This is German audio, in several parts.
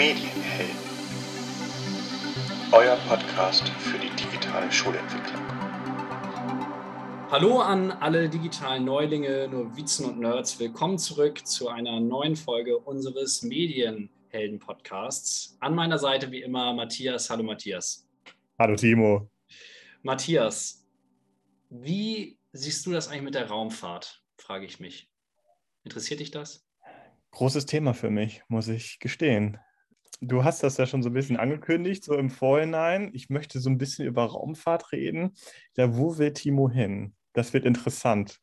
Medienhelden. Euer Podcast für die digitale Schulentwicklung. Hallo an alle digitalen Neulinge, Novizen und Nerds. Willkommen zurück zu einer neuen Folge unseres Medienhelden-Podcasts. An meiner Seite wie immer Matthias. Hallo Matthias. Hallo Timo. Matthias, wie siehst du das eigentlich mit der Raumfahrt, frage ich mich. Interessiert dich das? Großes Thema für mich, muss ich gestehen. Du hast das ja schon so ein bisschen angekündigt, so im Vorhinein. Ich möchte so ein bisschen über Raumfahrt reden. Ja, wo will Timo hin? Das wird interessant.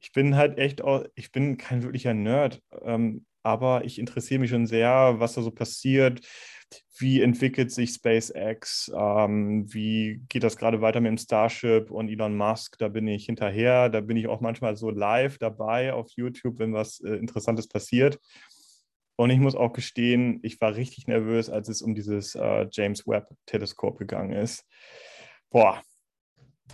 Ich bin halt echt, ich bin kein wirklicher Nerd, ähm, aber ich interessiere mich schon sehr, was da so passiert, wie entwickelt sich SpaceX, ähm, wie geht das gerade weiter mit dem Starship und Elon Musk, da bin ich hinterher, da bin ich auch manchmal so live dabei auf YouTube, wenn was äh, Interessantes passiert. Und ich muss auch gestehen, ich war richtig nervös, als es um dieses äh, James Webb-Teleskop gegangen ist. Boah,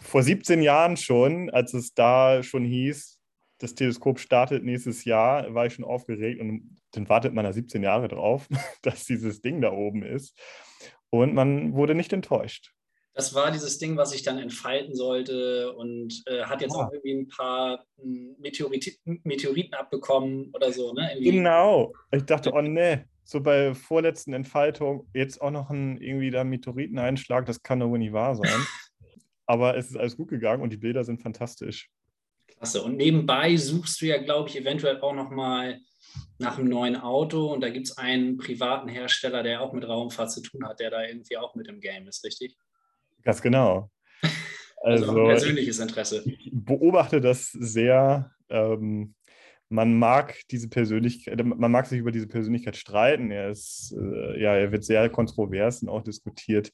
vor 17 Jahren schon, als es da schon hieß, das Teleskop startet nächstes Jahr, war ich schon aufgeregt und dann wartet man da 17 Jahre drauf, dass dieses Ding da oben ist. Und man wurde nicht enttäuscht. Das war dieses Ding, was sich dann entfalten sollte und äh, hat jetzt ja. auch irgendwie ein paar hm, Meteoriten, Meteoriten abbekommen oder so. Ne? Genau. Ich dachte, oh ne, so bei vorletzten Entfaltung jetzt auch noch ein irgendwie da Meteoriteneinschlag, das kann doch wohl nicht wahr sein. Aber es ist alles gut gegangen und die Bilder sind fantastisch. Klasse. Und nebenbei suchst du ja, glaube ich, eventuell auch noch mal nach einem neuen Auto. Und da gibt es einen privaten Hersteller, der auch mit Raumfahrt zu tun hat, der da irgendwie auch mit im Game ist, richtig? Ganz genau. Also, also persönliches Interesse. Ich beobachte das sehr. Ähm, man mag diese Persönlichkeit, man mag sich über diese Persönlichkeit streiten. Er ist, äh, ja, er wird sehr kontrovers und auch diskutiert,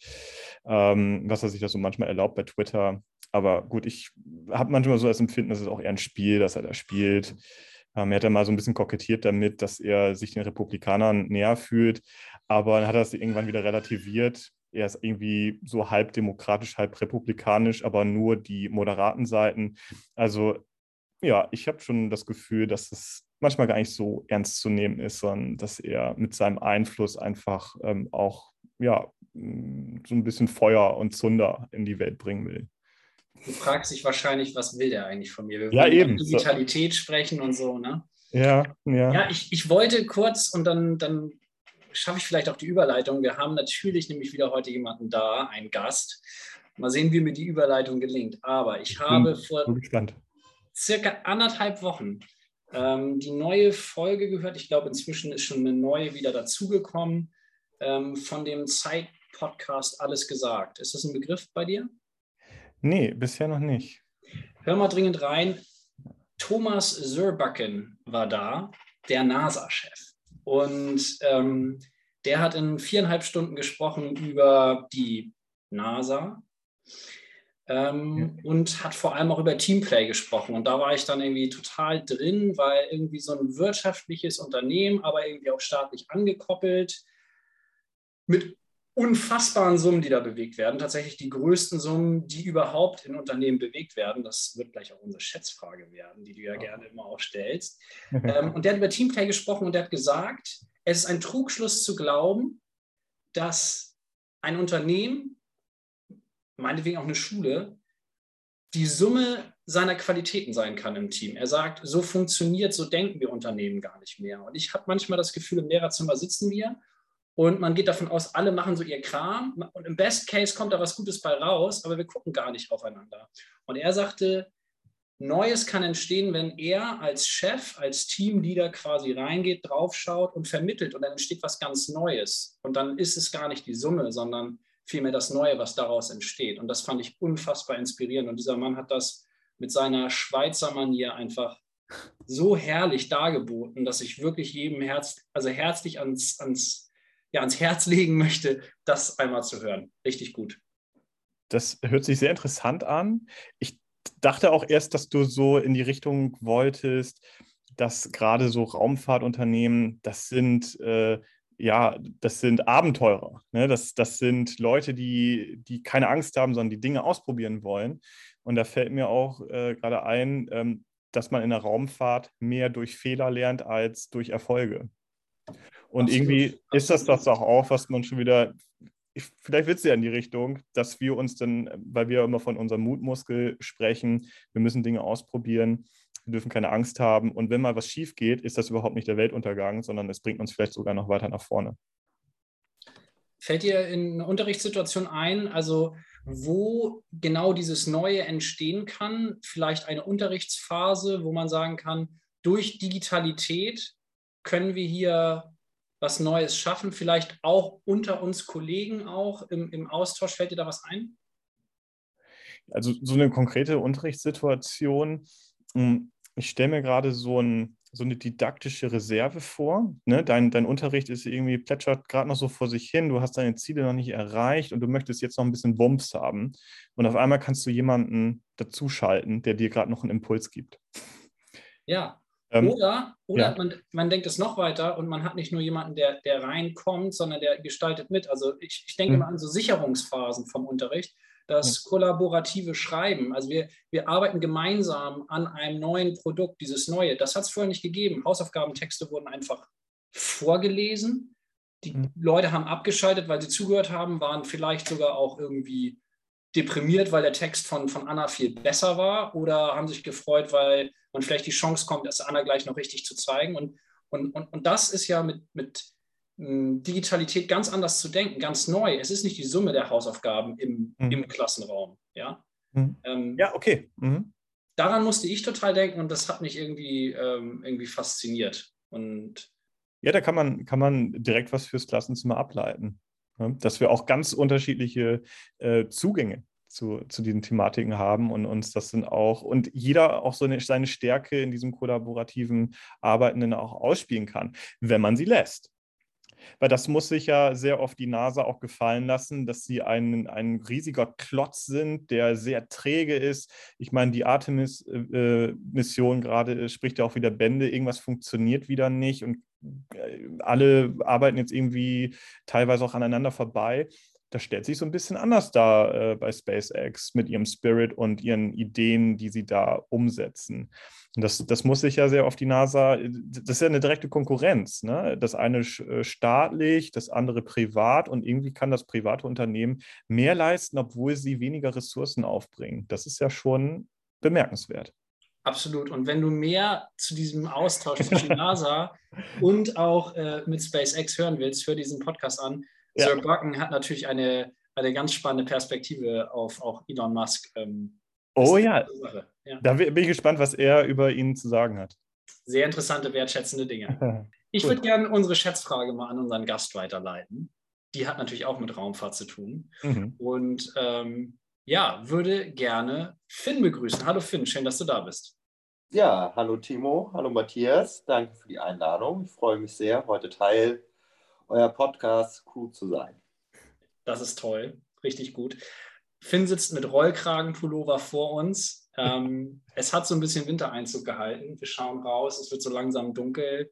ähm, was er sich da so manchmal erlaubt bei Twitter. Aber gut, ich habe manchmal so das Empfinden, dass es auch eher ein Spiel, dass er da spielt. Ähm, er hat ja mal so ein bisschen kokettiert damit, dass er sich den Republikanern näher fühlt, aber dann hat er es irgendwann wieder relativiert. Er ist irgendwie so halb demokratisch, halb republikanisch, aber nur die moderaten Seiten. Also ja, ich habe schon das Gefühl, dass es manchmal gar nicht so ernst zu nehmen ist, sondern dass er mit seinem Einfluss einfach ähm, auch ja, so ein bisschen Feuer und Zunder in die Welt bringen will. Du fragst dich wahrscheinlich, was will der eigentlich von mir? Wir ja, eben. über Digitalität so. sprechen und so, ne? Ja, ja. Ja, ich, ich wollte kurz und dann, dann schaffe ich vielleicht auch die Überleitung. Wir haben natürlich nämlich wieder heute jemanden da, einen Gast. Mal sehen, wie mir die Überleitung gelingt. Aber ich, ich habe vor circa anderthalb Wochen ähm, die neue Folge gehört. Ich glaube, inzwischen ist schon eine neue wieder dazugekommen ähm, von dem Zeit-Podcast Alles gesagt. Ist das ein Begriff bei dir? Nee, bisher noch nicht. Hör mal dringend rein. Thomas Sörbacken war da, der NASA-Chef. Und ähm, der hat in viereinhalb Stunden gesprochen über die NASA ähm, ja. und hat vor allem auch über Teamplay gesprochen. Und da war ich dann irgendwie total drin, weil irgendwie so ein wirtschaftliches Unternehmen, aber irgendwie auch staatlich angekoppelt, mit unfassbaren Summen, die da bewegt werden. Tatsächlich die größten Summen, die überhaupt in Unternehmen bewegt werden. Das wird gleich auch unsere Schätzfrage werden, die du ja, ja. gerne immer auch stellst. ähm, und der hat über Teamplay gesprochen und der hat gesagt, es ist ein Trugschluss zu glauben, dass ein Unternehmen, meinetwegen auch eine Schule, die Summe seiner Qualitäten sein kann im Team. Er sagt, so funktioniert, so denken wir Unternehmen gar nicht mehr. Und ich habe manchmal das Gefühl, im Lehrerzimmer sitzen wir und man geht davon aus, alle machen so ihr Kram und im Best Case kommt da was Gutes bei raus, aber wir gucken gar nicht aufeinander. Und er sagte, Neues kann entstehen, wenn er als Chef, als Teamleader quasi reingeht, draufschaut und vermittelt und dann entsteht was ganz Neues. Und dann ist es gar nicht die Summe, sondern vielmehr das Neue, was daraus entsteht. Und das fand ich unfassbar inspirierend. Und dieser Mann hat das mit seiner Schweizer Manier einfach so herrlich dargeboten, dass ich wirklich jedem Herz, also herzlich ans, ans ja, ans Herz legen möchte, das einmal zu hören. Richtig gut. Das hört sich sehr interessant an. Ich dachte auch erst, dass du so in die Richtung wolltest, dass gerade so Raumfahrtunternehmen, das sind äh, ja, das sind Abenteurer. Ne? Das, das sind Leute, die, die keine Angst haben, sondern die Dinge ausprobieren wollen. Und da fällt mir auch äh, gerade ein, ähm, dass man in der Raumfahrt mehr durch Fehler lernt als durch Erfolge. Und Absolut, irgendwie ist das das auch, auch, was man schon wieder, ich, vielleicht wird es ja in die Richtung, dass wir uns dann, weil wir immer von unserem Mutmuskel sprechen, wir müssen Dinge ausprobieren, wir dürfen keine Angst haben. Und wenn mal was schief geht, ist das überhaupt nicht der Weltuntergang, sondern es bringt uns vielleicht sogar noch weiter nach vorne. Fällt dir in eine Unterrichtssituation ein, also wo genau dieses Neue entstehen kann? Vielleicht eine Unterrichtsphase, wo man sagen kann, durch Digitalität können wir hier was Neues schaffen, vielleicht auch unter uns Kollegen auch im, im Austausch. Fällt dir da was ein? Also so eine konkrete Unterrichtssituation, hm, ich stelle mir gerade so, ein, so eine didaktische Reserve vor. Ne? Dein, dein Unterricht ist irgendwie, plätschert gerade noch so vor sich hin, du hast deine Ziele noch nicht erreicht und du möchtest jetzt noch ein bisschen Wumms haben. Und auf einmal kannst du jemanden dazuschalten, der dir gerade noch einen Impuls gibt. Ja. Ähm, oder oder ja. man, man denkt es noch weiter und man hat nicht nur jemanden, der, der reinkommt, sondern der gestaltet mit. Also ich, ich denke Mhm. mal an so Sicherungsphasen vom Unterricht, das kollaborative Schreiben. Also wir, wir arbeiten gemeinsam an einem neuen Produkt, dieses Neue. Das hat es vorher nicht gegeben. Hausaufgabentexte wurden einfach vorgelesen. Die Mhm. Leute haben abgeschaltet, weil sie zugehört haben, waren vielleicht sogar auch irgendwie deprimiert, weil der Text von, von Anna viel besser war oder haben sich gefreut, weil man vielleicht die Chance kommt, es Anna gleich noch richtig zu zeigen. Und, und, und, und das ist ja mit, mit mh, Digitalität ganz anders zu denken, ganz neu. Es ist nicht die Summe der Hausaufgaben im, Mhm. im Klassenraum. Ja? Mhm. Ähm, Ja, okay. Mhm. Daran musste ich total denken und das hat mich irgendwie, ähm, irgendwie fasziniert. Und Ja, da kann man, kann man direkt was fürs Klassenzimmer ableiten. Ne? Dass wir auch ganz unterschiedliche äh, Zugänge zu, zu diesen Thematiken haben und uns das sind auch und jeder auch so eine, seine Stärke in diesem kollaborativen Arbeiten dann auch ausspielen kann, wenn man sie lässt. Weil das muss sich ja sehr oft die NASA auch gefallen lassen, dass sie ein, ein riesiger Klotz sind, der sehr träge ist. Ich meine, die Artemis-Mission gerade äh, spricht ja auch wieder Bände, irgendwas funktioniert wieder nicht und äh, alle arbeiten jetzt irgendwie teilweise auch aneinander vorbei. Das stellt sich so ein bisschen anders dar äh, bei SpaceX mit ihrem Spirit und ihren Ideen, die sie da umsetzen. Und das, das muss sich ja sehr auf die NASA, das ist ja eine direkte Konkurrenz. Ne? Das eine äh, staatlich, das andere privat und irgendwie kann das private Unternehmen mehr leisten, obwohl sie weniger Ressourcen aufbringen. Das ist ja schon bemerkenswert. Absolut. Und wenn du mehr zu diesem Austausch zwischen NASA und auch äh, mit SpaceX hören willst, hör diesen Podcast an. Ja. Sir Bucken hat natürlich eine, eine ganz spannende Perspektive auf auch Elon Musk. Ähm, Oh ja, ja. da bin ich gespannt, was er über ihn zu sagen hat. Sehr interessante, wertschätzende Dinge. Ich würde gerne unsere Schätzfrage mal an unseren Gast weiterleiten. Die hat natürlich auch mit Raumfahrt zu tun. Mhm. Und ähm, ja, würde gerne Finn begrüßen. Hallo Finn, schön, dass du da bist. Ja, hallo Timo, hallo Matthias, danke für die Einladung. Ich freue mich sehr, heute Teil eurer Podcast-Crew zu sein. Das ist toll, richtig gut. Finn sitzt mit Rollkragenpullover vor uns. Ähm, es hat so ein bisschen Wintereinzug gehalten. Wir schauen raus, es wird so langsam dunkel.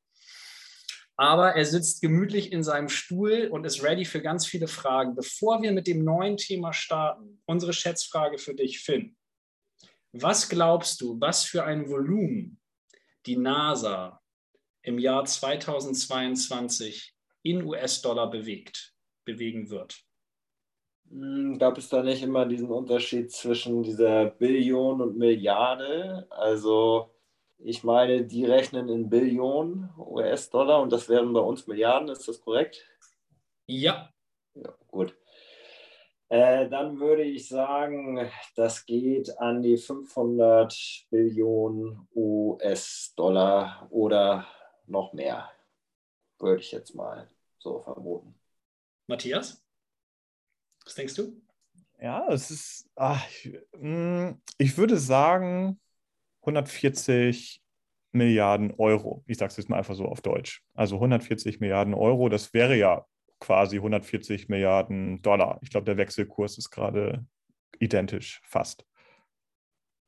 Aber er sitzt gemütlich in seinem Stuhl und ist ready für ganz viele Fragen. Bevor wir mit dem neuen Thema starten, unsere Schätzfrage für dich, Finn. Was glaubst du, was für ein Volumen die NASA im Jahr 2022 in US-Dollar bewegt, bewegen wird? Hm, Gab es da nicht immer diesen Unterschied zwischen dieser Billion und Milliarde? Also ich meine, die rechnen in Billionen US-Dollar und das wären bei uns Milliarden, ist das korrekt? Ja, Ja, gut. Äh, dann würde ich sagen, das geht an die 500 Billionen US-Dollar oder noch mehr, würde ich jetzt mal so vermuten. Matthias? Was denkst du? Ja, es ist, ach, ich, mh, ich würde sagen 140 Milliarden Euro. Ich sage es jetzt mal einfach so auf Deutsch. Also 140 Milliarden Euro, das wäre ja quasi 140 Milliarden Dollar. Ich glaube, der Wechselkurs ist gerade identisch, fast.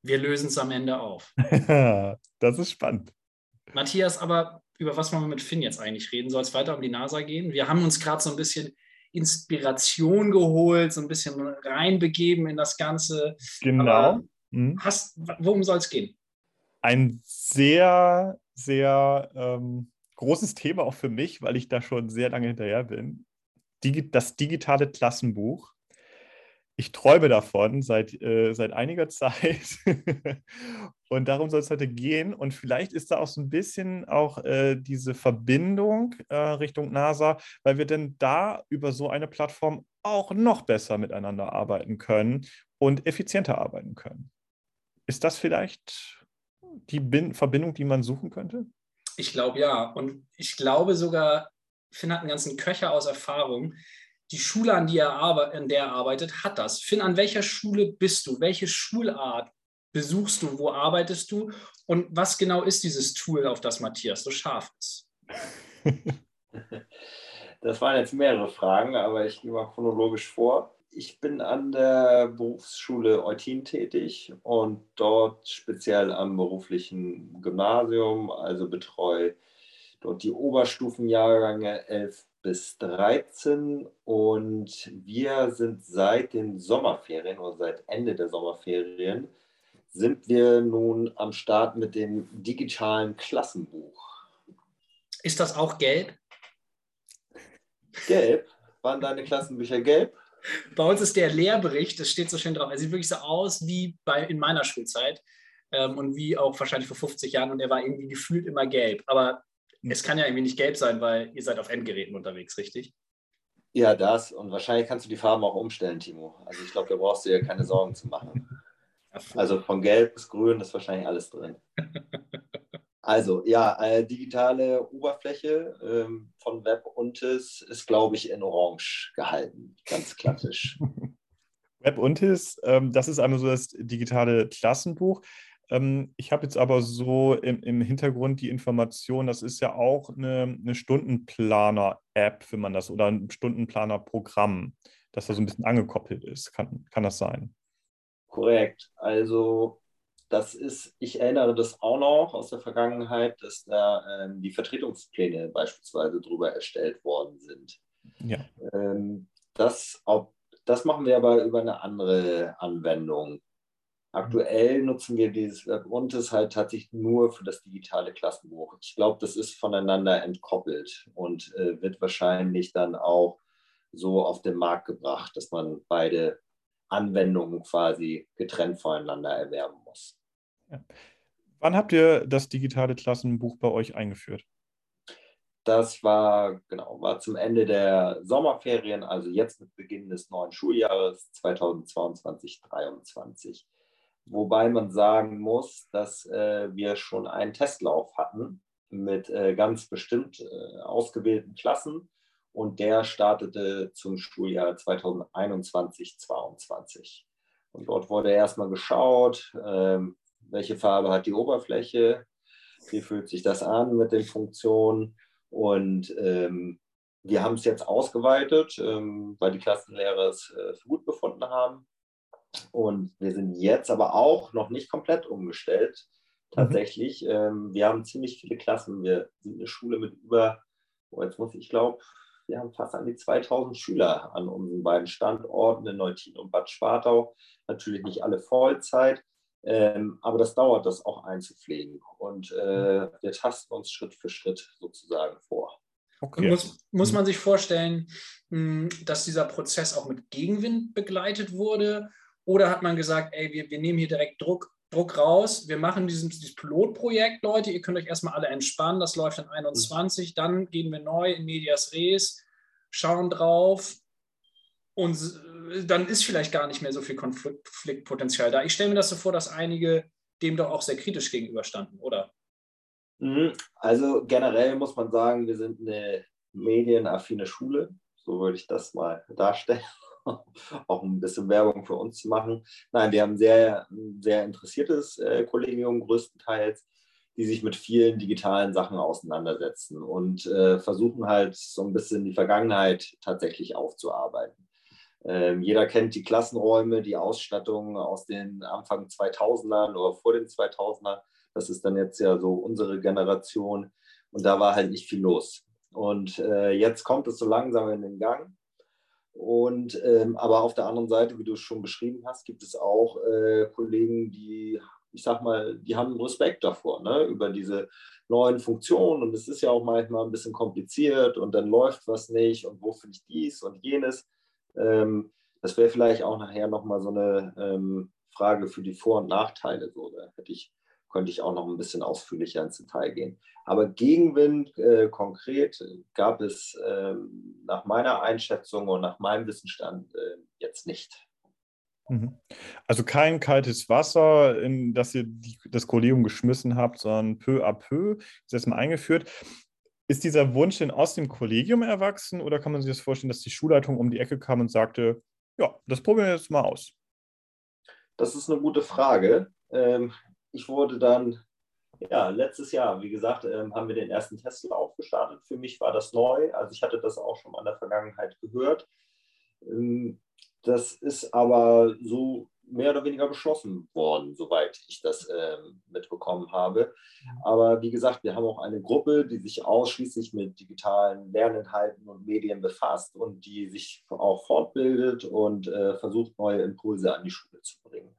Wir lösen es am Ende auf. das ist spannend. Matthias, aber über was wollen wir mit Finn jetzt eigentlich reden? Soll es weiter um die NASA gehen? Wir haben uns gerade so ein bisschen Inspiration geholt, so ein bisschen reinbegeben in das Ganze. Genau. Mhm. hast, worum soll es gehen? Ein sehr, sehr ähm, großes Thema auch für mich, weil ich da schon sehr lange hinterher bin. Digi das digitale Klassenbuch. Ich träume davon seit, äh, seit einiger Zeit. und darum soll es heute gehen. Und vielleicht ist da auch so ein bisschen auch äh, diese Verbindung äh, Richtung NASA, weil wir denn da über so eine Plattform auch noch besser miteinander arbeiten können und effizienter arbeiten können. Ist das vielleicht die Bin Verbindung, die man suchen könnte? Ich glaube ja. Und ich glaube sogar, Finn hat einen ganzen Köcher aus Erfahrung. Die Schule, an, er der er arbeitet, hat das. Finn, an welcher Schule bist du? Welche Schulart besuchst du? Wo arbeitest du? Und was genau ist dieses Tool, auf das Matthias so scharf ist? Das waren jetzt mehrere Fragen, aber ich gehe mal chronologisch vor. Ich bin an der Berufsschule Eutin tätig und dort speziell am beruflichen Gymnasium, also betreue dort die Oberstufenjahrgänge 11 bis 13 und wir sind seit den Sommerferien oder seit Ende der Sommerferien sind wir nun am Start mit dem digitalen Klassenbuch. Ist das auch gelb? Gelb? Waren deine Klassenbücher gelb? Bei uns ist der Lehrbericht, das steht so schön drauf. Er sieht wirklich so aus wie bei, in meiner Schulzeit ähm, und wie auch wahrscheinlich vor 50 Jahren und er war irgendwie gefühlt immer gelb. Aber. Es kann ja irgendwie nicht gelb sein, weil ihr seid auf Endgeräten unterwegs, richtig? Ja, das. Und wahrscheinlich kannst du die Farben auch umstellen, Timo. Also ich glaube, da brauchst du dir keine Sorgen zu machen. Also von gelb bis grün ist wahrscheinlich alles drin. Also ja, äh, digitale Oberfläche ähm, von Web Untis ist, glaube ich, in Orange gehalten, ganz klassisch. Web Untis, ähm, das ist einmal so das digitale Klassenbuch. Ähm, ich habe jetzt aber so im, im, Hintergrund die Information, das ist ja auch eine, eine Stundenplaner-App, wenn man das, oder ein Stundenplaner-Programm, das da so ein bisschen angekoppelt ist. Kann, kann das sein? Korrekt. Also das ist, ich erinnere das auch noch aus der Vergangenheit, dass da ähm, die Vertretungspläne beispielsweise drüber erstellt worden sind. Ja. Ähm, das, ob, das machen wir aber über eine andere Anwendung. Aktuell nutzen wir dieses Web und es halt tatsächlich nur für das digitale Klassenbuch. Ich glaube, das ist voneinander entkoppelt und äh, wird wahrscheinlich dann auch so auf den Markt gebracht, dass man beide Anwendungen quasi getrennt voneinander erwerben muss. Ja. Wann habt ihr das digitale Klassenbuch bei euch eingeführt? Das war, genau, war zum Ende der Sommerferien, also jetzt mit Beginn des neuen Schuljahres 2022-2023. Wobei man sagen muss, dass äh, wir schon einen Testlauf hatten mit äh, ganz bestimmt äh, ausgewählten Klassen und der startete zum Schuljahr 2021-2022. Und dort wurde erstmal geschaut, ähm, welche Farbe hat die Oberfläche, wie fühlt sich das an mit den Funktionen. Und ähm, wir haben es jetzt ausgeweitet, ähm, weil die Klassenlehrer es äh, für gut befunden haben. Und wir sind jetzt aber auch noch nicht komplett umgestellt. Mhm. Tatsächlich, mhm. ähm, wir haben ziemlich viele Klassen. Wir sind eine Schule mit über, oh, jetzt muss ich glaube, wir haben fast an die 2000 Schüler an unseren beiden Standorten in Neutin und Bad Spartau. Natürlich nicht alle Vollzeit, ähm, aber das dauert, das auch einzupflegen. Und äh, wir tasten uns Schritt für Schritt sozusagen vor. Okay. Muss, muss man sich vorstellen, dass dieser Prozess auch mit Gegenwind begleitet wurde? Oder hat man gesagt, ey, wir, wir nehmen hier direkt Druck, Druck raus, wir machen dieses, dieses Pilotprojekt, Leute, ihr könnt euch erstmal alle entspannen, das läuft in 21, dann gehen wir neu in Medias Res, schauen drauf und dann ist vielleicht gar nicht mehr so viel Konfliktpotenzial da. Ich stelle mir das so vor, dass einige dem doch auch sehr kritisch gegenüberstanden, oder? Mhm. Also generell muss man sagen, wir sind eine medienaffine Schule, so würde ich das mal darstellen, auch ein bisschen Werbung für uns zu machen. Nein, wir haben sehr, sehr interessiertes äh, Kollegium größtenteils, die sich mit vielen digitalen Sachen auseinandersetzen und äh, versuchen halt so ein bisschen die Vergangenheit tatsächlich aufzuarbeiten. Ähm, jeder kennt die Klassenräume, die Ausstattung aus den Anfang 2000ern oder vor den 2000ern. Das ist dann jetzt ja so unsere Generation. Und da war halt nicht viel los. Und äh, jetzt kommt es so langsam in den Gang. Und ähm, aber auf der anderen Seite, wie du es schon beschrieben hast, gibt es auch äh, Kollegen, die ich sag mal, die haben Respekt davor, ne, über diese neuen Funktionen. Und es ist ja auch manchmal ein bisschen kompliziert und dann läuft was nicht und wo finde ich dies und jenes. Ähm, das wäre vielleicht auch nachher nochmal so eine ähm, Frage für die Vor- und Nachteile. So, da hätte ich, könnte ich auch noch ein bisschen ausführlicher ins Detail gehen. Aber Gegenwind äh, konkret gab es äh, nach meiner Einschätzung und nach meinem Wissensstand äh, jetzt nicht. Mhm. Also kein kaltes Wasser, in das ihr die, das Kollegium geschmissen habt, sondern peu à peu ist erstmal eingeführt. Ist dieser Wunsch denn aus dem Kollegium erwachsen oder kann man sich das vorstellen, dass die Schulleitung um die Ecke kam und sagte, ja, das probieren wir jetzt mal aus? Das ist eine gute Frage. Ähm, ich wurde dann, ja, letztes Jahr, wie gesagt, ähm, haben wir den ersten Testlauf gestartet. Für mich war das neu. Also ich hatte das auch schon mal in der Vergangenheit gehört. Ähm, das ist aber so mehr oder weniger beschlossen worden, soweit ich das äh, mitbekommen habe. Aber wie gesagt, wir haben auch eine Gruppe, die sich ausschließlich mit digitalen Lerninhalten und Medien befasst und die sich auch fortbildet und äh, versucht, neue Impulse an die Schule zu bringen.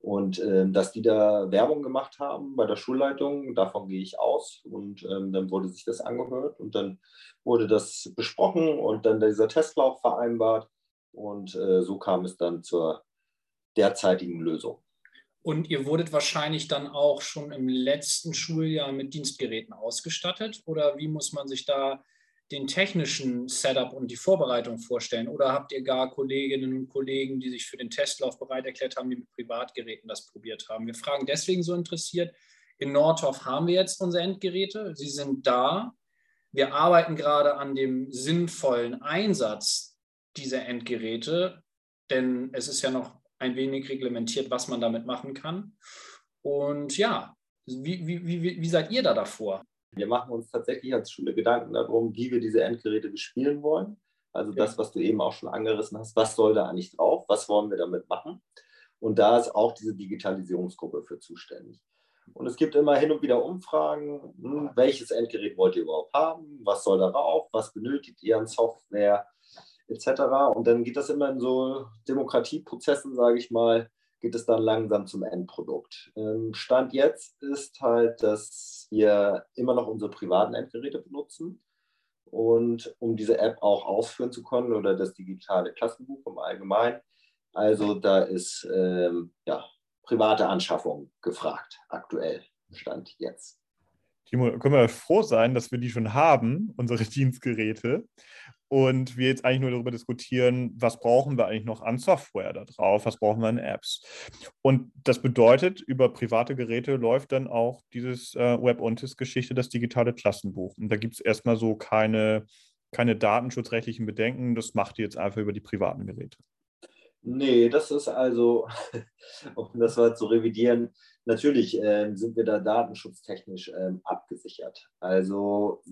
Und äh, dass die da Werbung gemacht haben bei der Schulleitung, davon gehe ich aus. Und ähm, dann wurde sich das angehört und dann wurde das besprochen und dann dieser Testlauf vereinbart. Und äh, so kam es dann zur derzeitigen Lösung. Und ihr wurdet wahrscheinlich dann auch schon im letzten Schuljahr mit Dienstgeräten ausgestattet? Oder wie muss man sich da den technischen Setup und die Vorbereitung vorstellen? Oder habt ihr gar Kolleginnen und Kollegen, die sich für den Testlauf bereit erklärt haben, die mit Privatgeräten das probiert haben? Wir fragen deswegen so interessiert. In Nordhoff haben wir jetzt unsere Endgeräte. Sie sind da. Wir arbeiten gerade an dem sinnvollen Einsatz diese Endgeräte, denn es ist ja noch ein wenig reglementiert, was man damit machen kann. Und ja, wie, wie, wie, wie seid ihr da davor? Wir machen uns tatsächlich als Schule Gedanken darum, wie wir diese Endgeräte bespielen wollen. Also das, was du eben auch schon angerissen hast, was soll da eigentlich drauf, was wollen wir damit machen? Und da ist auch diese Digitalisierungsgruppe für zuständig. Und es gibt immer hin und wieder Umfragen, hm, welches Endgerät wollt ihr überhaupt haben, was soll darauf, was benötigt ihr an Software, etc. Und dann geht das immer in so Demokratieprozessen, sage ich mal, geht es dann langsam zum Endprodukt. Ähm, Stand jetzt ist halt, dass wir immer noch unsere privaten Endgeräte benutzen. Und um diese App auch ausführen zu können oder das digitale Klassenbuch im Allgemeinen, also da ist ähm, ja, private Anschaffung gefragt, aktuell, Stand jetzt. Timo, können wir froh sein, dass wir die schon haben, unsere Dienstgeräte und wir jetzt eigentlich nur darüber diskutieren, was brauchen wir eigentlich noch an Software da drauf, was brauchen wir an Apps. Und das bedeutet, über private Geräte läuft dann auch dieses äh, Web-Ontis-Geschichte, das digitale Klassenbuch. Und da gibt es erstmal so keine, keine datenschutzrechtlichen Bedenken, das macht ihr jetzt einfach über die privaten Geräte. Nee, das ist also, um das mal zu revidieren, natürlich äh, sind wir da datenschutztechnisch äh, abgesichert. Also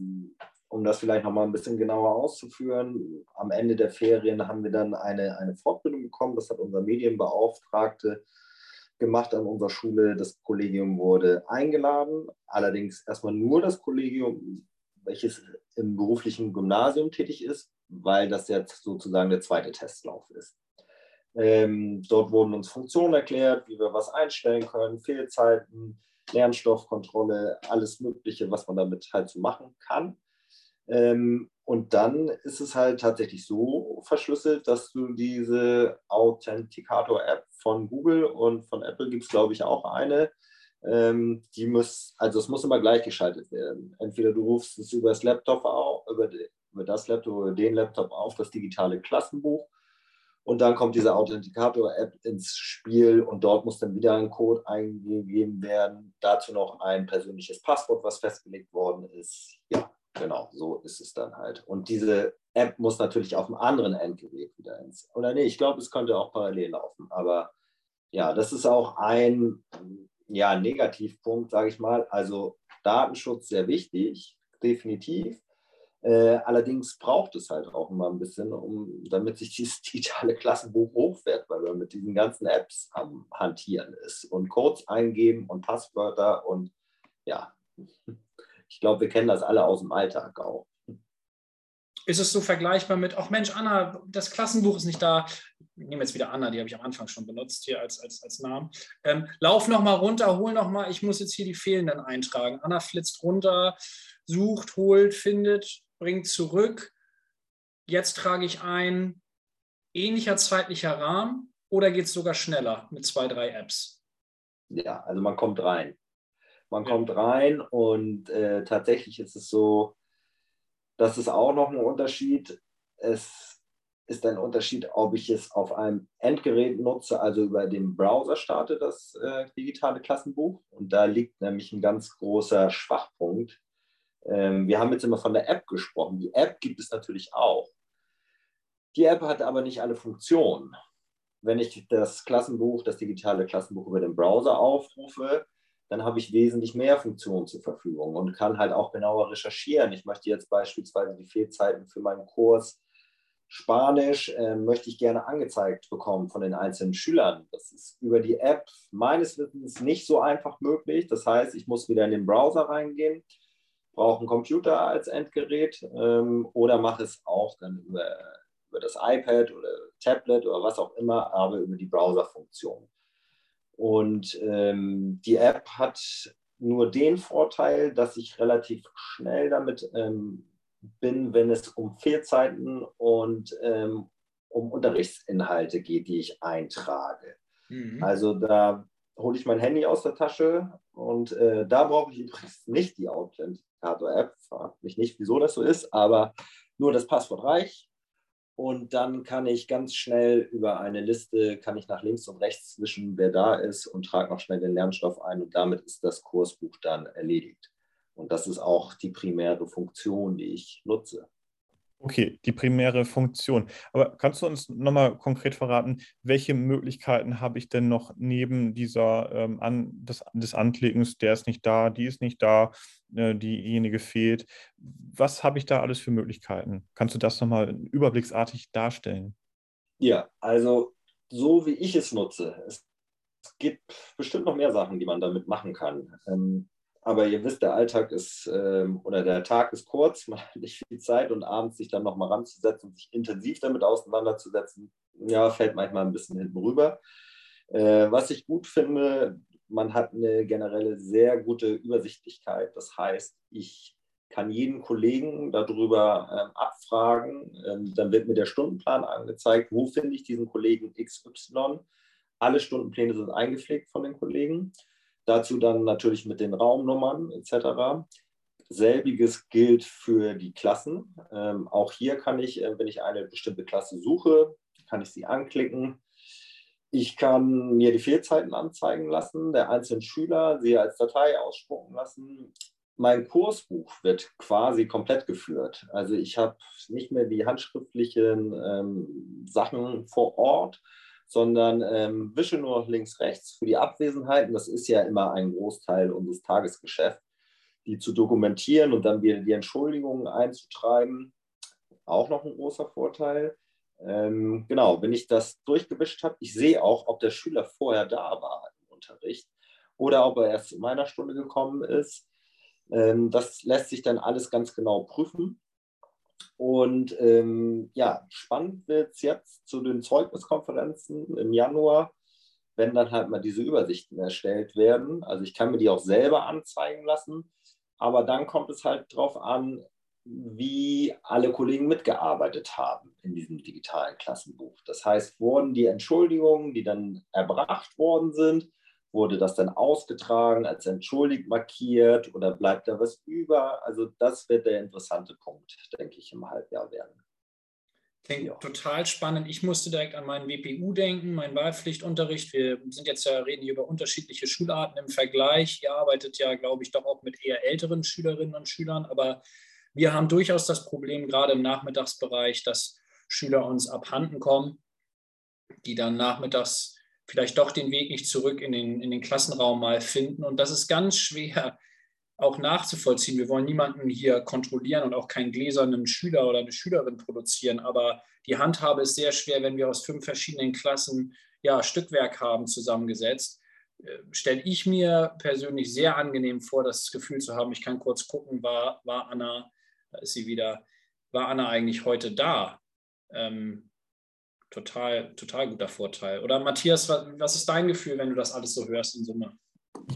um das vielleicht nochmal ein bisschen genauer auszuführen, am Ende der Ferien haben wir dann eine, eine Fortbildung bekommen. Das hat unser Medienbeauftragte gemacht an unserer Schule. Das Kollegium wurde eingeladen, allerdings erstmal nur das Kollegium, welches im beruflichen Gymnasium tätig ist, weil das jetzt sozusagen der zweite Testlauf ist. Ähm, dort wurden uns Funktionen erklärt, wie wir was einstellen können, Fehlzeiten, Lernstoffkontrolle, alles Mögliche, was man damit halt so machen kann. Ähm, und dann ist es halt tatsächlich so verschlüsselt, dass du diese Authenticator-App von Google und von Apple gibt es, glaube ich, auch eine. Ähm, die muss, also es muss immer gleichgeschaltet werden. Entweder du rufst es über das Laptop auf, über, über das Laptop oder den Laptop auf, das digitale Klassenbuch. Und dann kommt diese Authenticator-App ins Spiel und dort muss dann wieder ein Code eingegeben werden. Dazu noch ein persönliches Passwort, was festgelegt worden ist. Ja, Genau, so ist es dann halt. Und diese App muss natürlich auf einem anderen Endgerät wieder ins. Oder nee, ich glaube, es könnte auch parallel laufen. Aber ja, das ist auch ein ja, Negativpunkt, sage ich mal. Also Datenschutz sehr wichtig, definitiv. Äh, allerdings braucht es halt auch immer ein bisschen, um, damit sich dieses digitale Klassenbuch hochfährt, weil man mit diesen ganzen Apps am Hantieren ist und Codes eingeben und Passwörter und ja, ich glaube, wir kennen das alle aus dem Alltag auch. ist es so vergleichbar mit, ach Mensch, Anna, das Klassenbuch ist nicht da. Ich nehme jetzt wieder Anna, die habe ich am Anfang schon benutzt hier als, als, als Namen. Ähm, lauf nochmal runter, hol nochmal, ich muss jetzt hier die fehlenden eintragen. Anna flitzt runter, sucht, holt, findet, bringt zurück. Jetzt trage ich ein, ähnlicher zeitlicher Rahmen oder geht es sogar schneller mit zwei, drei Apps? Ja, also man kommt rein. Man ja. kommt rein und äh, tatsächlich ist es so, das ist auch noch ein Unterschied. Es ist ein Unterschied, ob ich es auf einem Endgerät nutze, also über den Browser starte, das äh, digitale Klassenbuch. Und da liegt nämlich ein ganz großer Schwachpunkt. Ähm, wir haben jetzt immer von der App gesprochen. Die App gibt es natürlich auch. Die App hat aber nicht alle Funktionen. Wenn ich das Klassenbuch, das digitale Klassenbuch über den Browser aufrufe, dann habe ich wesentlich mehr Funktionen zur Verfügung und kann halt auch genauer recherchieren. Ich möchte jetzt beispielsweise die Fehlzeiten für meinen Kurs Spanisch, äh, möchte ich gerne angezeigt bekommen von den einzelnen Schülern. Das ist über die App meines Wissens nicht so einfach möglich. Das heißt, ich muss wieder in den Browser reingehen, brauche einen Computer als Endgerät ähm, oder mache es auch dann über, über das iPad oder Tablet oder was auch immer, aber über die Browser-Funktion. Und ähm, die App hat nur den Vorteil, dass ich relativ schnell damit ähm, bin, wenn es um Fehlzeiten und ähm, um Unterrichtsinhalte geht, die ich eintrage. Mhm. Also da hole ich mein Handy aus der Tasche und äh, da brauche ich übrigens nicht die Authenticator-App. Frag mich nicht, wieso das so ist, aber nur das Passwort reicht. Und dann kann ich ganz schnell über eine Liste, kann ich nach links und rechts zwischen, wer da ist und trage noch schnell den Lernstoff ein und damit ist das Kursbuch dann erledigt. Und das ist auch die primäre Funktion, die ich nutze. Okay, die primäre Funktion. Aber kannst du uns nochmal konkret verraten, welche Möglichkeiten habe ich denn noch neben dieser ähm, an, des, des Anklickens, der ist nicht da, die ist nicht da, äh, diejenige fehlt. Was habe ich da alles für Möglichkeiten? Kannst du das nochmal überblicksartig darstellen? Ja, also so wie ich es nutze, es gibt bestimmt noch mehr Sachen, die man damit machen kann. Ähm, aber ihr wisst, der Alltag ist ähm, oder der Tag ist kurz, man hat nicht viel Zeit und abends sich dann nochmal ranzusetzen und sich intensiv damit auseinanderzusetzen, ja, fällt manchmal ein bisschen hinten rüber. Äh, was ich gut finde, man hat eine generelle sehr gute Übersichtlichkeit. Das heißt, ich kann jeden Kollegen darüber ähm, abfragen. Ähm, dann wird mir der Stundenplan angezeigt, wo finde ich diesen Kollegen XY. Alle Stundenpläne sind eingepflegt von den Kollegen. Dazu dann natürlich mit den Raumnummern etc. Selbiges gilt für die Klassen. Ähm, auch hier kann ich, äh, wenn ich eine bestimmte Klasse suche, kann ich sie anklicken. Ich kann mir die Fehlzeiten anzeigen lassen, der einzelnen Schüler sie als Datei ausspucken lassen. Mein Kursbuch wird quasi komplett geführt. Also ich habe nicht mehr die handschriftlichen ähm, Sachen vor Ort, sondern ähm, wische nur noch links, rechts für die Abwesenheiten. Das ist ja immer ein Großteil unseres Tagesgeschäfts, die zu dokumentieren und dann wieder die Entschuldigungen einzutreiben. Auch noch ein großer Vorteil. Ähm, genau, wenn ich das durchgewischt habe, ich sehe auch, ob der Schüler vorher da war im Unterricht oder ob er erst in meiner Stunde gekommen ist. Ähm, das lässt sich dann alles ganz genau prüfen. Und ähm, ja, spannend wird es jetzt zu den Zeugniskonferenzen im Januar, wenn dann halt mal diese Übersichten erstellt werden. Also ich kann mir die auch selber anzeigen lassen, aber dann kommt es halt darauf an, wie alle Kollegen mitgearbeitet haben in diesem digitalen Klassenbuch. Das heißt, wurden die Entschuldigungen, die dann erbracht worden sind, Wurde das dann ausgetragen, als entschuldigt markiert oder bleibt da was über? Also das wird der interessante Punkt, denke ich, im Halbjahr werden. Klingt ja. total spannend. Ich musste direkt an meinen WPU denken, meinen Wahlpflichtunterricht. Wir sind jetzt ja, reden hier über unterschiedliche Schularten im Vergleich. Ihr arbeitet ja, glaube ich, doch auch mit eher älteren Schülerinnen und Schülern, aber wir haben durchaus das Problem, gerade im Nachmittagsbereich, dass Schüler uns abhanden kommen, die dann nachmittags vielleicht doch den Weg nicht zurück in den, in den Klassenraum mal finden. Und das ist ganz schwer auch nachzuvollziehen. Wir wollen niemanden hier kontrollieren und auch keinen gläsernen Schüler oder eine Schülerin produzieren. Aber die Handhabe ist sehr schwer, wenn wir aus fünf verschiedenen Klassen ja, Stückwerk haben zusammengesetzt. Äh, Stelle ich mir persönlich sehr angenehm vor, das Gefühl zu haben, ich kann kurz gucken, war, war Anna, da ist sie wieder, war Anna eigentlich heute da? Ähm, total, total guter Vorteil. Oder Matthias, was, was ist dein Gefühl, wenn du das alles so hörst in Summe?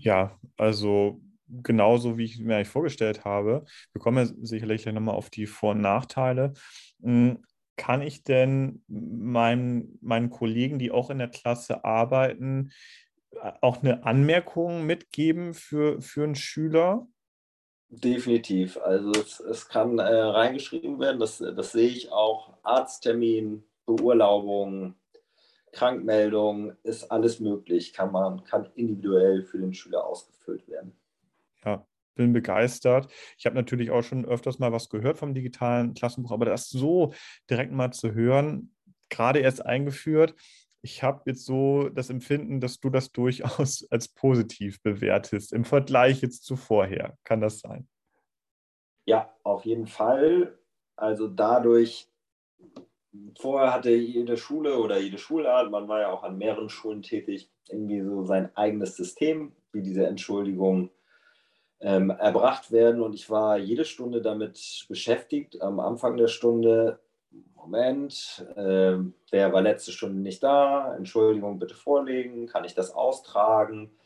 Ja, also genauso wie ich mir eigentlich vorgestellt habe. Wir kommen ja sicherlich nochmal auf die Vor- und Nachteile. Hm, kann ich denn meinen, meinen Kollegen, die auch in der Klasse arbeiten, auch eine Anmerkung mitgeben für, für einen Schüler? Definitiv. Also es, es kann äh, reingeschrieben werden, das, das sehe ich auch. Arzttermin, Beurlaubung, Krankmeldung, ist alles möglich, kann man, kann individuell für den Schüler ausgefüllt werden. Ja, bin begeistert. Ich habe natürlich auch schon öfters mal was gehört vom digitalen Klassenbuch, aber das so direkt mal zu hören, gerade erst eingeführt, ich habe jetzt so das Empfinden, dass du das durchaus als positiv bewertest im Vergleich jetzt zu vorher. Kann das sein? Ja, auf jeden Fall. Also dadurch, vorher hatte jede Schule oder jede Schulart, man war ja auch an mehreren Schulen tätig, irgendwie so sein eigenes System, wie diese Entschuldigung ähm, erbracht werden. Und ich war jede Stunde damit beschäftigt, am Anfang der Stunde Moment, äh, wer war letzte Stunde nicht da? Entschuldigung, bitte vorlegen. Kann ich das austragen?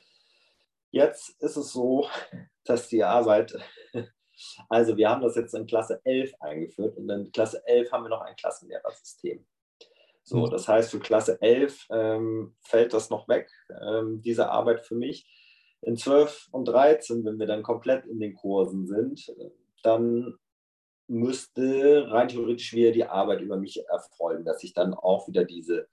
Jetzt ist es so, dass die Arbeit, also wir haben das jetzt in Klasse 11 eingeführt und in Klasse 11 haben wir noch ein Klassenlehrersystem. So, mhm. das heißt, für Klasse 11 ähm, fällt das noch weg, ähm, diese Arbeit für mich. In 12 und 13, wenn wir dann komplett in den Kursen sind, dann müsste rein theoretisch wieder die Arbeit über mich erfolgen, dass ich dann auch wieder diese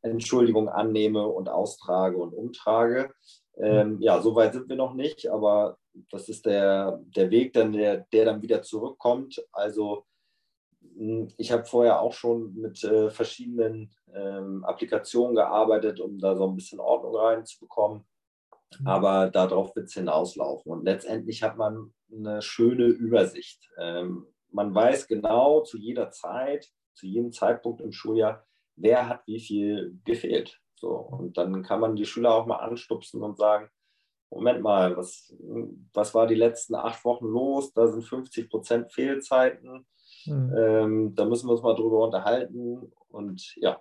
Entschuldigung annehme und austrage und umtrage. Ähm, ja, so weit sind wir noch nicht, aber das ist der, der Weg, dann, der, der dann wieder zurückkommt. Also hm, ich habe vorher auch schon mit äh, verschiedenen ähm, Applikationen gearbeitet, um da so ein bisschen Ordnung reinzubekommen. Mhm. Aber darauf wird es hinauslaufen. Und letztendlich hat man eine schöne Übersicht. Ähm, man weiß genau zu jeder Zeit, zu jedem Zeitpunkt im Schuljahr, wer hat wie viel gefehlt. So, und dann kann man die Schüler auch mal anstupsen und sagen, Moment mal, was, was war die letzten acht Wochen los? Da sind 50 Prozent Fehlzeiten. Mhm. Ähm, da müssen wir uns mal drüber unterhalten. Und ja.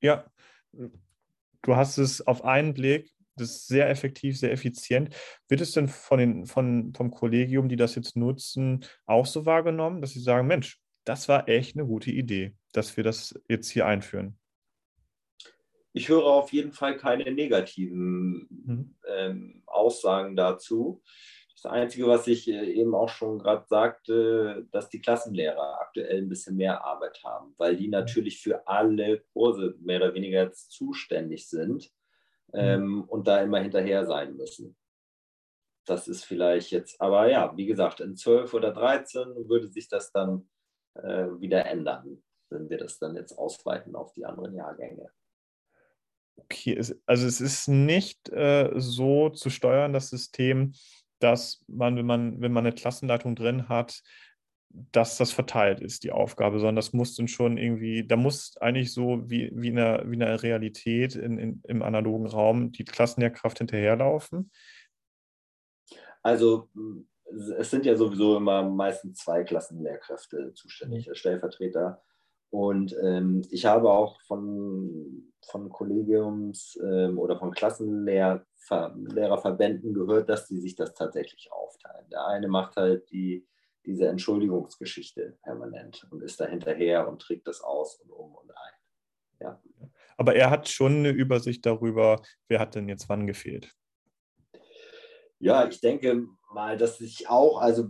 Ja, du hast es auf einen Blick das ist sehr effektiv, sehr effizient. Wird es denn von den, von, vom Kollegium, die das jetzt nutzen, auch so wahrgenommen, dass sie sagen, Mensch, das war echt eine gute Idee, dass wir das jetzt hier einführen? Ich höre auf jeden Fall keine negativen mhm. ähm, Aussagen dazu. Das Einzige, was ich äh, eben auch schon gerade sagte, dass die Klassenlehrer aktuell ein bisschen mehr Arbeit haben, weil die mhm. natürlich für alle Kurse mehr oder weniger jetzt zuständig sind. Mhm. ähm, und da immer hinterher sein müssen. Das ist vielleicht jetzt, aber ja, wie gesagt, in 12 oder 13 würde sich das dann äh, wieder ändern, wenn wir das dann jetzt ausweiten auf die anderen Jahrgänge. Okay, es, also es ist nicht äh, so zu steuern, das System, dass man, wenn man, wenn man eine Klassenleitung drin hat, dass das verteilt ist, die Aufgabe, sondern das muss dann schon irgendwie, da muss eigentlich so wie, wie, in, der, wie in der Realität in, in, im analogen Raum die Klassenlehrkraft hinterherlaufen. Also es sind ja sowieso immer meistens zwei Klassenlehrkräfte zuständig, mhm. Stellvertreter. Und ähm, ich habe auch von, von Kollegiums- ähm, oder von Klassenlehrerverbänden gehört, dass die sich das tatsächlich aufteilen. Der eine macht halt die diese Entschuldigungsgeschichte permanent und ist da hinterher und trägt das aus und um und ein. Ja. Aber er hat schon eine Übersicht darüber, wer hat denn jetzt wann gefehlt. Ja, ich denke mal, dass sich auch, also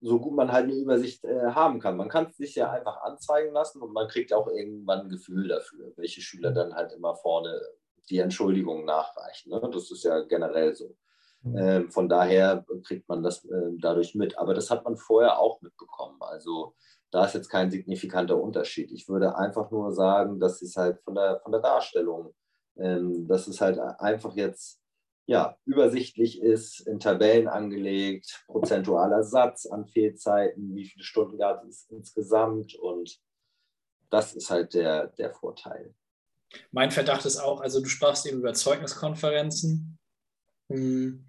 so gut man halt eine Übersicht äh, haben kann. Man kann es sich ja einfach anzeigen lassen und man kriegt auch irgendwann ein Gefühl dafür, welche Schüler dann halt immer vorne die Entschuldigung nachreichen. Ne? Das ist ja generell so. Mhm. Ähm, von daher kriegt man das äh, dadurch mit. Aber das hat man vorher auch mitbekommen. Also da ist jetzt kein signifikanter Unterschied. Ich würde einfach nur sagen, dass es halt von der, von der Darstellung, ähm, dass es halt einfach jetzt ja, übersichtlich ist, in Tabellen angelegt, prozentualer Satz an Fehlzeiten, wie viele Stunden gab es insgesamt und das ist halt der, der Vorteil. Mein Verdacht ist auch, also du sprachst eben über Zeugniskonferenzen. Hm,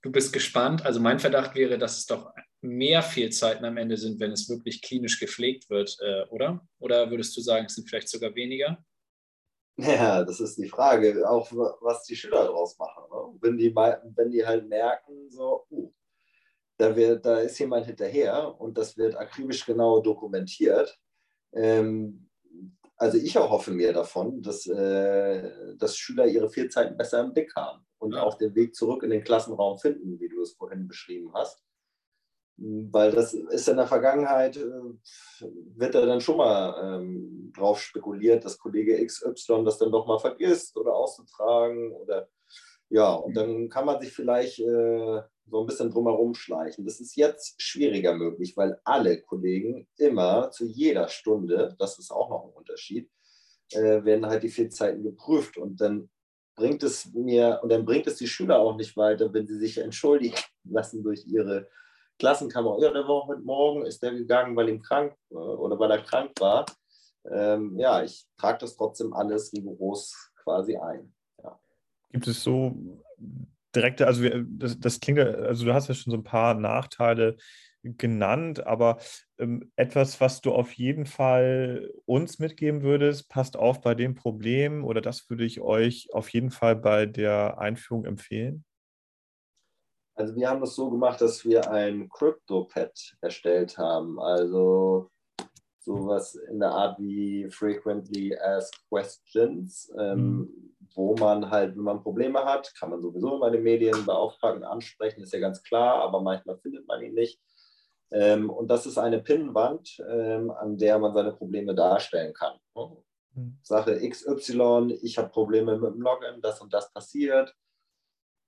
du bist gespannt. Also mein Verdacht wäre, dass es doch mehr Fehlzeiten am Ende sind, wenn es wirklich klinisch gepflegt wird, äh, oder? Oder würdest du sagen, es sind vielleicht sogar weniger? Ja, das ist die Frage, auch was die Schüler daraus machen. Ne? Wenn, die, wenn die halt merken, so, uh, da, wird, da ist jemand hinterher und das wird akribisch genau dokumentiert. Ähm, also ich erhoffe mir davon, dass, äh, dass Schüler ihre Fehlzeiten besser im Blick haben und ja. auch den Weg zurück in den Klassenraum finden, wie du es vorhin beschrieben hast. Weil das ist in der Vergangenheit, äh, wird da dann schon mal ähm, drauf spekuliert, dass Kollege XY das dann doch mal vergisst oder auszutragen. Oder ja, und dann kann man sich vielleicht äh, so ein bisschen drumherum schleichen. Das ist jetzt schwieriger möglich, weil alle Kollegen immer zu jeder Stunde, das ist auch noch ein Unterschied, äh, werden halt die vier Zeiten geprüft. Und dann bringt es mir, und dann bringt es die Schüler auch nicht weiter, wenn sie sich entschuldigen lassen durch ihre Klassenkammer, ja, der war heute Morgen, ist der gegangen, weil ihm krank äh, oder weil er krank war. Ähm, ja, ich trage das trotzdem alles rigoros quasi ein. Gibt es so direkte, also das, das klingt, also du hast ja schon so ein paar Nachteile genannt, aber ähm, etwas, was du auf jeden Fall uns mitgeben würdest, passt auf bei dem Problem oder das würde ich euch auf jeden Fall bei der Einführung empfehlen? Also wir haben das so gemacht, dass wir ein Crypto-Pad erstellt haben. Also sowas in der Art wie Frequently Asked Questions, ähm, mhm. Wo man halt, wenn man Probleme hat, kann man sowieso immer den Medienbeauftragten ansprechen, ist ja ganz klar, aber manchmal findet man ihn nicht. Ähm, und das ist eine Pinnwand, ähm, an der man seine Probleme darstellen kann. Mhm. Sache XY, ich habe Probleme mit dem Login, das und das passiert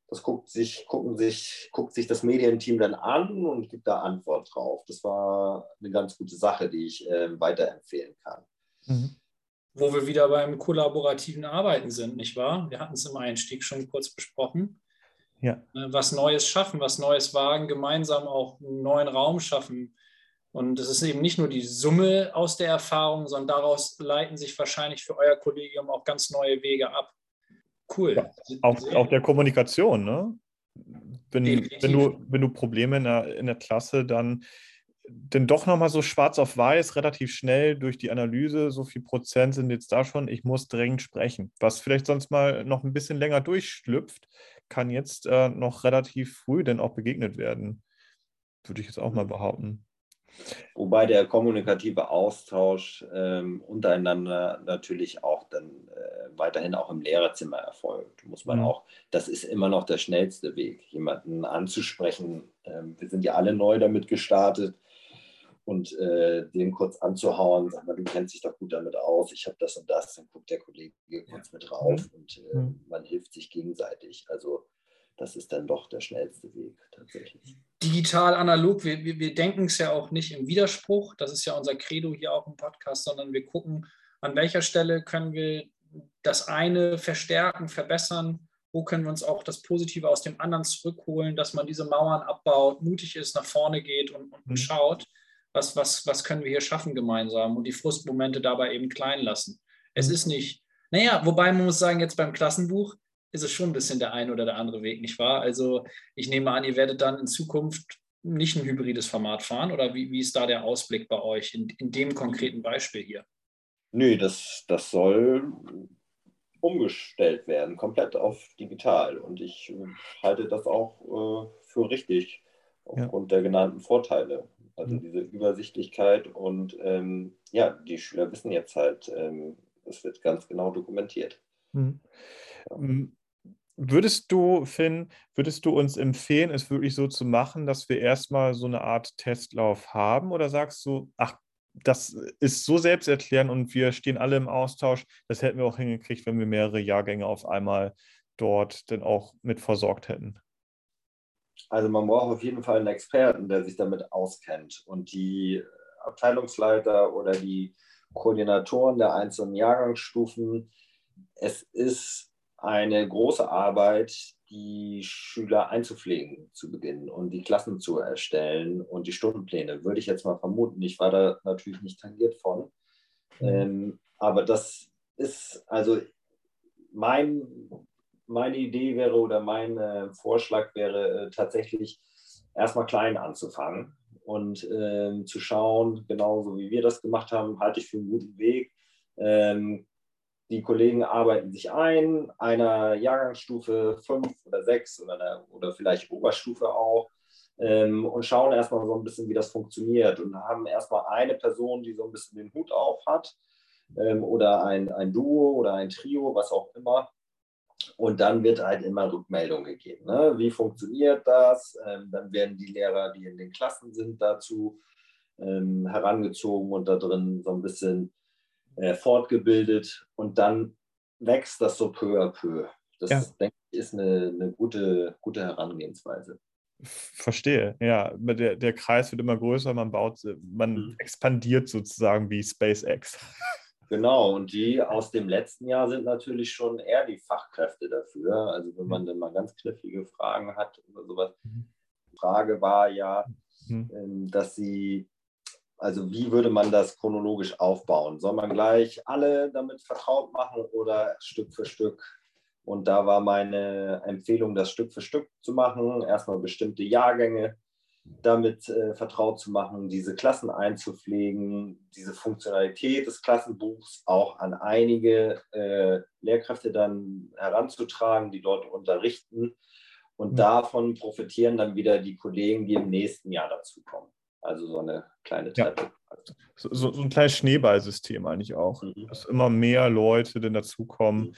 das guckt sich, gucken sich, guckt sich das Medienteam dann an und gibt da Antwort drauf. Das war eine ganz gute Sache, die ich äh, weiterempfehlen kann. Mhm. Wo wir wieder beim kollaborativen Arbeiten sind, nicht wahr? Wir hatten es im Einstieg schon kurz besprochen. Ja. Äh, was Neues schaffen, was Neues wagen, gemeinsam auch einen neuen Raum schaffen. Und es ist eben nicht nur die Summe aus der Erfahrung, sondern daraus leiten sich wahrscheinlich für euer Kollegium auch ganz neue Wege ab. Cool. Ja, auch, auch der Kommunikation, ne? Wenn, wenn, du, wenn du Probleme in der, in der Klasse dann denn doch nochmal so schwarz auf weiß, relativ schnell durch die Analyse, so viel Prozent sind jetzt da schon, ich muss dringend sprechen. Was vielleicht sonst mal noch ein bisschen länger durchschlüpft, kann jetzt äh, noch relativ früh denn auch begegnet werden. Würde ich jetzt auch mal mhm. behaupten. Wobei der kommunikative Austausch ähm, untereinander natürlich auch dann äh, weiterhin auch im Lehrerzimmer erfolgt. Muss man mhm. auch, das ist immer noch der schnellste Weg, jemanden anzusprechen. Ähm, wir sind ja alle neu damit gestartet und äh, den kurz anzuhauen, sag mal, du kennst dich doch gut damit aus, ich habe das und das, dann guckt der Kollege kurz mit drauf mhm. und äh, mhm. man hilft sich gegenseitig. Also das ist dann doch der schnellste Weg tatsächlich. Digital, analog, wir, wir, wir denken es ja auch nicht im Widerspruch, das ist ja unser Credo hier auch im Podcast, sondern wir gucken, an welcher Stelle können wir das eine verstärken, verbessern, wo können wir uns auch das Positive aus dem anderen zurückholen, dass man diese Mauern abbaut, mutig ist, nach vorne geht und, und mhm. schaut, was, was, was können wir hier schaffen gemeinsam und die Frustmomente dabei eben klein lassen. Es mhm. ist nicht, naja, wobei man muss sagen, jetzt beim Klassenbuch, ist es schon ein bisschen der ein oder der andere Weg, nicht wahr? Also ich nehme an, ihr werdet dann in Zukunft nicht ein hybrides Format fahren oder wie, wie ist da der Ausblick bei euch in, in dem konkreten Beispiel hier? Nö, das, das soll umgestellt werden, komplett auf digital. Und ich halte das auch äh, für richtig, aufgrund ja. der genannten Vorteile. Also mhm. diese Übersichtlichkeit und ähm, ja, die Schüler wissen jetzt halt, ähm, es wird ganz genau dokumentiert. Mhm. Würdest du, Finn, würdest du uns empfehlen, es wirklich so zu machen, dass wir erstmal so eine Art Testlauf haben? Oder sagst du, ach, das ist so selbsterklärend und wir stehen alle im Austausch, das hätten wir auch hingekriegt, wenn wir mehrere Jahrgänge auf einmal dort dann auch mit versorgt hätten? Also man braucht auf jeden Fall einen Experten, der sich damit auskennt. Und die Abteilungsleiter oder die Koordinatoren der einzelnen Jahrgangsstufen, es ist eine große Arbeit, die Schüler einzupflegen zu Beginn und die Klassen zu erstellen und die Stundenpläne, würde ich jetzt mal vermuten. Ich war da natürlich nicht tangiert von. Mhm. Ähm, aber das ist, also mein, meine Idee wäre oder mein äh, Vorschlag wäre äh, tatsächlich erstmal klein anzufangen und ähm, zu schauen, genauso wie wir das gemacht haben, halte ich für einen guten Weg. Ähm, die Kollegen arbeiten sich ein, einer Jahrgangsstufe 5 oder 6 oder, oder vielleicht Oberstufe auch ähm, und schauen erstmal so ein bisschen, wie das funktioniert und haben erstmal eine Person, die so ein bisschen den Hut auf hat ähm, oder ein, ein Duo oder ein Trio, was auch immer. Und dann wird halt immer Rückmeldung gegeben. Ne? Wie funktioniert das? Ähm, dann werden die Lehrer, die in den Klassen sind, dazu ähm, herangezogen und da drin so ein bisschen äh, fortgebildet. Und dann wächst das so peu à peu. Das, ja. denke ich, ist eine, eine gute, gute Herangehensweise. Verstehe, ja. Der, der Kreis wird immer größer, man baut, man mhm. expandiert sozusagen wie SpaceX. Genau, und die aus dem letzten Jahr sind natürlich schon eher die Fachkräfte dafür. Also wenn man dann mal ganz knifflige Fragen hat oder sowas. Mhm. Die Frage war ja, mhm. Ähm, dass sie, also wie würde man das chronologisch aufbauen? Soll man gleich alle damit vertraut machen oder Stück für Stück? Und da war meine Empfehlung, das Stück für Stück zu machen. Erstmal bestimmte Jahrgänge damit äh, vertraut zu machen, diese Klassen einzupflegen, diese Funktionalität des Klassenbuchs auch an einige äh, Lehrkräfte dann heranzutragen, die dort unterrichten. Und mhm. davon profitieren dann wieder die Kollegen, die im nächsten Jahr dazukommen. Also so eine kleine Treppe. Ja. So, so, ein kleines Schneeballsystem eigentlich auch, mhm. dass immer mehr Leute denn dazukommen mhm.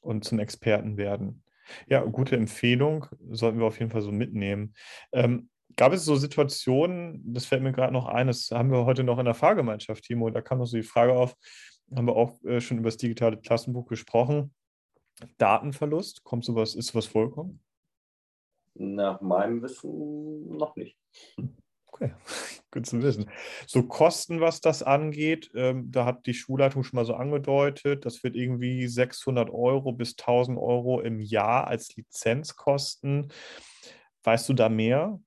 und zum Experten werden. Ja, gute Empfehlung, sollten wir auf jeden Fall so mitnehmen. Ähm, Gab es so Situationen, das fällt mir gerade noch ein, das haben wir heute noch in der Fahrgemeinschaft, Timo, da kam noch so die Frage auf, haben wir auch äh, schon über das digitale Klassenbuch gesprochen. Datenverlust, kommt sowas, ist sowas vorgekommen? Nach meinem Wissen noch nicht. Okay, gut zu wissen. So Kosten, was das angeht, ähm, da hat die Schulleitung schon mal so angedeutet, das wird irgendwie 600 Euro bis 1000 Euro im Jahr als Lizenz kosten. Weißt du da mehr?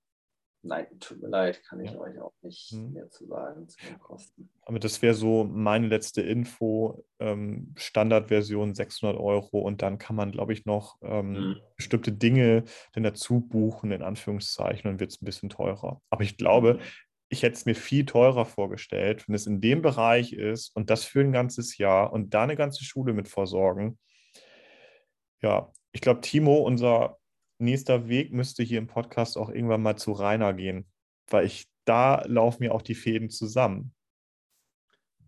Nein, tut mir leid, kann ich ja. euch auch nicht hm. mehr zu sagen zu den Kosten. Aber das wäre so meine letzte Info. Ähm, Standardversion 600 Euro und dann kann man, glaube ich, noch ähm, hm. bestimmte Dinge dann dazu buchen, in Anführungszeichen, und wird es ein bisschen teurer. Aber ich glaube, hm. ich hätte es mir viel teurer vorgestellt, wenn es in dem Bereich ist und das für ein ganzes Jahr und da eine ganze Schule mit versorgen. Ja, ich glaube, Timo, unser nächster Weg müsste hier im Podcast auch irgendwann mal zu Rainer gehen, weil ich da laufen mir auch die Fäden zusammen.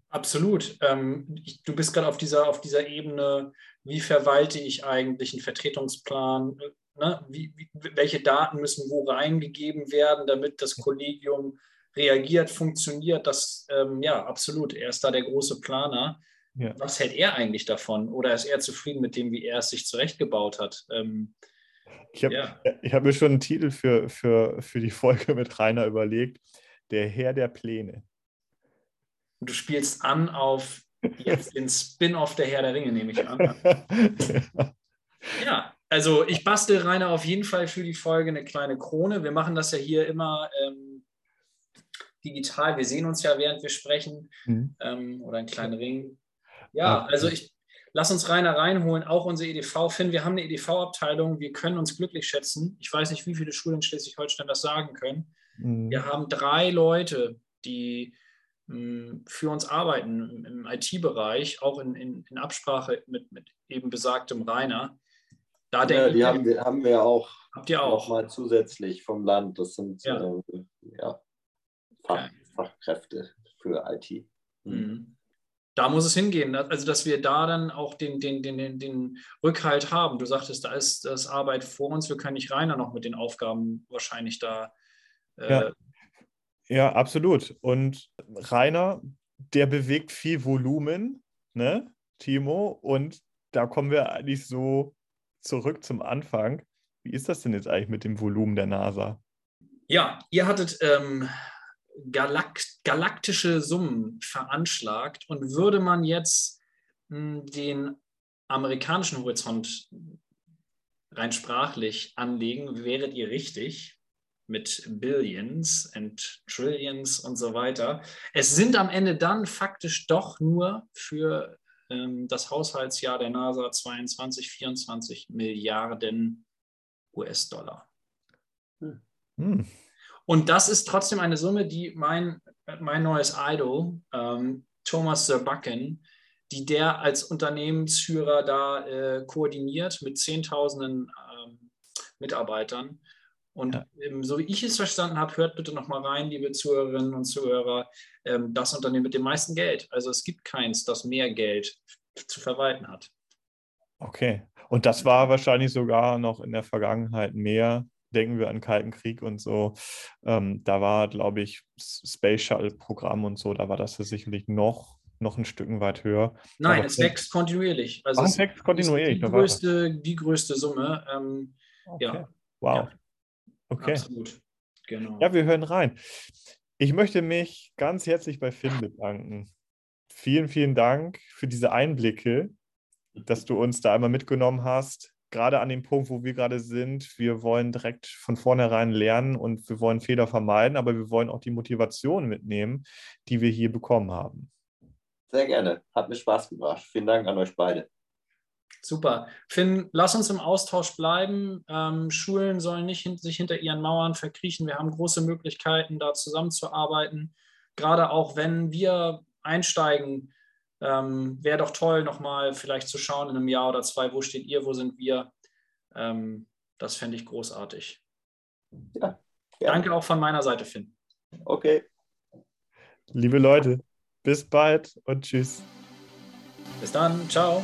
Absolut. Ähm, ich, du bist gerade auf dieser, auf dieser Ebene, wie verwalte ich eigentlich einen Vertretungsplan? Ne? Wie, wie, welche Daten müssen wo reingegeben werden, damit das Kollegium reagiert, funktioniert? Das, ähm, ja, absolut. Er ist da der große Planer. Ja. Was hält er eigentlich davon? Oder ist er zufrieden mit dem, wie er es sich zurechtgebaut hat? Ähm, ich habe ja. hab mir schon einen Titel für, für, für die Folge mit Rainer überlegt. Der Herr der Pläne. Du spielst an auf jetzt den Spin-off der Herr der Ringe, nehme ich an. ja. ja, also ich bastel Rainer auf jeden Fall für die Folge eine kleine Krone. Wir machen das ja hier immer ähm, digital. Wir sehen uns ja, während wir sprechen. Mhm. Ähm, oder einen kleinen Ring. Ja, also ich, Lass uns Rainer reinholen, auch unsere EDV. Finn, wir haben eine EDV-Abteilung, wir können uns glücklich schätzen. Ich weiß nicht, wie viele Schulen in Schleswig-Holstein das sagen können. Mhm. Wir haben drei Leute, die mh, hm, für uns arbeiten im IT-Bereich, auch in, in, in Absprache mit, mit, eben besagtem Rainer. Da ja, die haben wir, haben wir auch, habt ihr auch. mal zusätzlich vom Land. Das sind ja. Äh, ja Fach, okay. Fachkräfte für IT. Mhm. Da muss es hingehen. Also, dass wir da dann auch den, den, den, den Rückhalt haben. Du sagtest, da ist das Arbeit vor uns. Wir können nicht Rainer noch mit den Aufgaben wahrscheinlich da. Äh ja. ja, absolut. Und Rainer, der bewegt viel Volumen, ne, Timo? Und da kommen wir eigentlich so zurück zum Anfang. Wie ist das denn jetzt eigentlich mit dem Volumen der NASA? Ja, ihr hattet ähm, galakt galaktische Summen veranschlagt. Und würde man jetzt hm, den amerikanischen Horizont rein sprachlich anlegen, wäret ihr richtig mit Billions and Trillions und so weiter. Es sind am Ende dann faktisch doch nur für ähm, das Haushaltsjahr der NASA 22, 24 Milliarden US-Dollar. Hm. Und das ist trotzdem eine Summe, die mein, mein neues Idol, ähm, Thomas Zerbacken, die der als Unternehmensführer da äh, koordiniert mit Zehntausenden ähm, Mitarbeitern. Und ja. ähm, so wie ich es verstanden habe, hört bitte nochmal rein, liebe Zuhörerinnen und Zuhörer, ähm, das Unternehmen mit dem meisten Geld. Also es gibt keins, das mehr Geld zu verwalten hat. Okay. Und das war wahrscheinlich sogar noch in der Vergangenheit mehr. Denken wir an Kalten Krieg und so. Ähm, da war, glaube ich, Space Shuttle-Programm und so, da war das sicherlich noch, noch ein Stück weit höher. Nein, Aber es wächst kontinuierlich. Also es wächst kontinuierlich. Die größte, die größte Summe. Ähm, okay. Ja. Wow. Ja. Okay. Absolut. Genau. Ja, wir hören rein. Ich möchte mich ganz herzlich bei Finn bedanken. Vielen, vielen Dank für diese Einblicke dass du uns da einmal mitgenommen hast. Gerade an dem Punkt, wo wir gerade sind, wir wollen direkt von vornherein lernen und wir wollen Fehler vermeiden, aber wir wollen auch die Motivation mitnehmen, die wir hier bekommen haben. Sehr gerne. Hat mir Spaß gemacht. Vielen Dank an euch beide. Super. Finn, lass uns im Austausch bleiben. Ähm, Schulen sollen nicht hin sich hinter ihren Mauern verkriechen. Wir haben große Möglichkeiten, da zusammenzuarbeiten. Gerade auch wenn wir einsteigen, ähm, Wäre doch toll, nochmal vielleicht zu schauen in einem Jahr oder zwei, wo steht ihr, wo sind wir. Ähm, das fände ich großartig. Ja. Danke auch von meiner Seite, Finn. Okay. Liebe Leute, bis bald und tschüss. Bis dann. Ciao.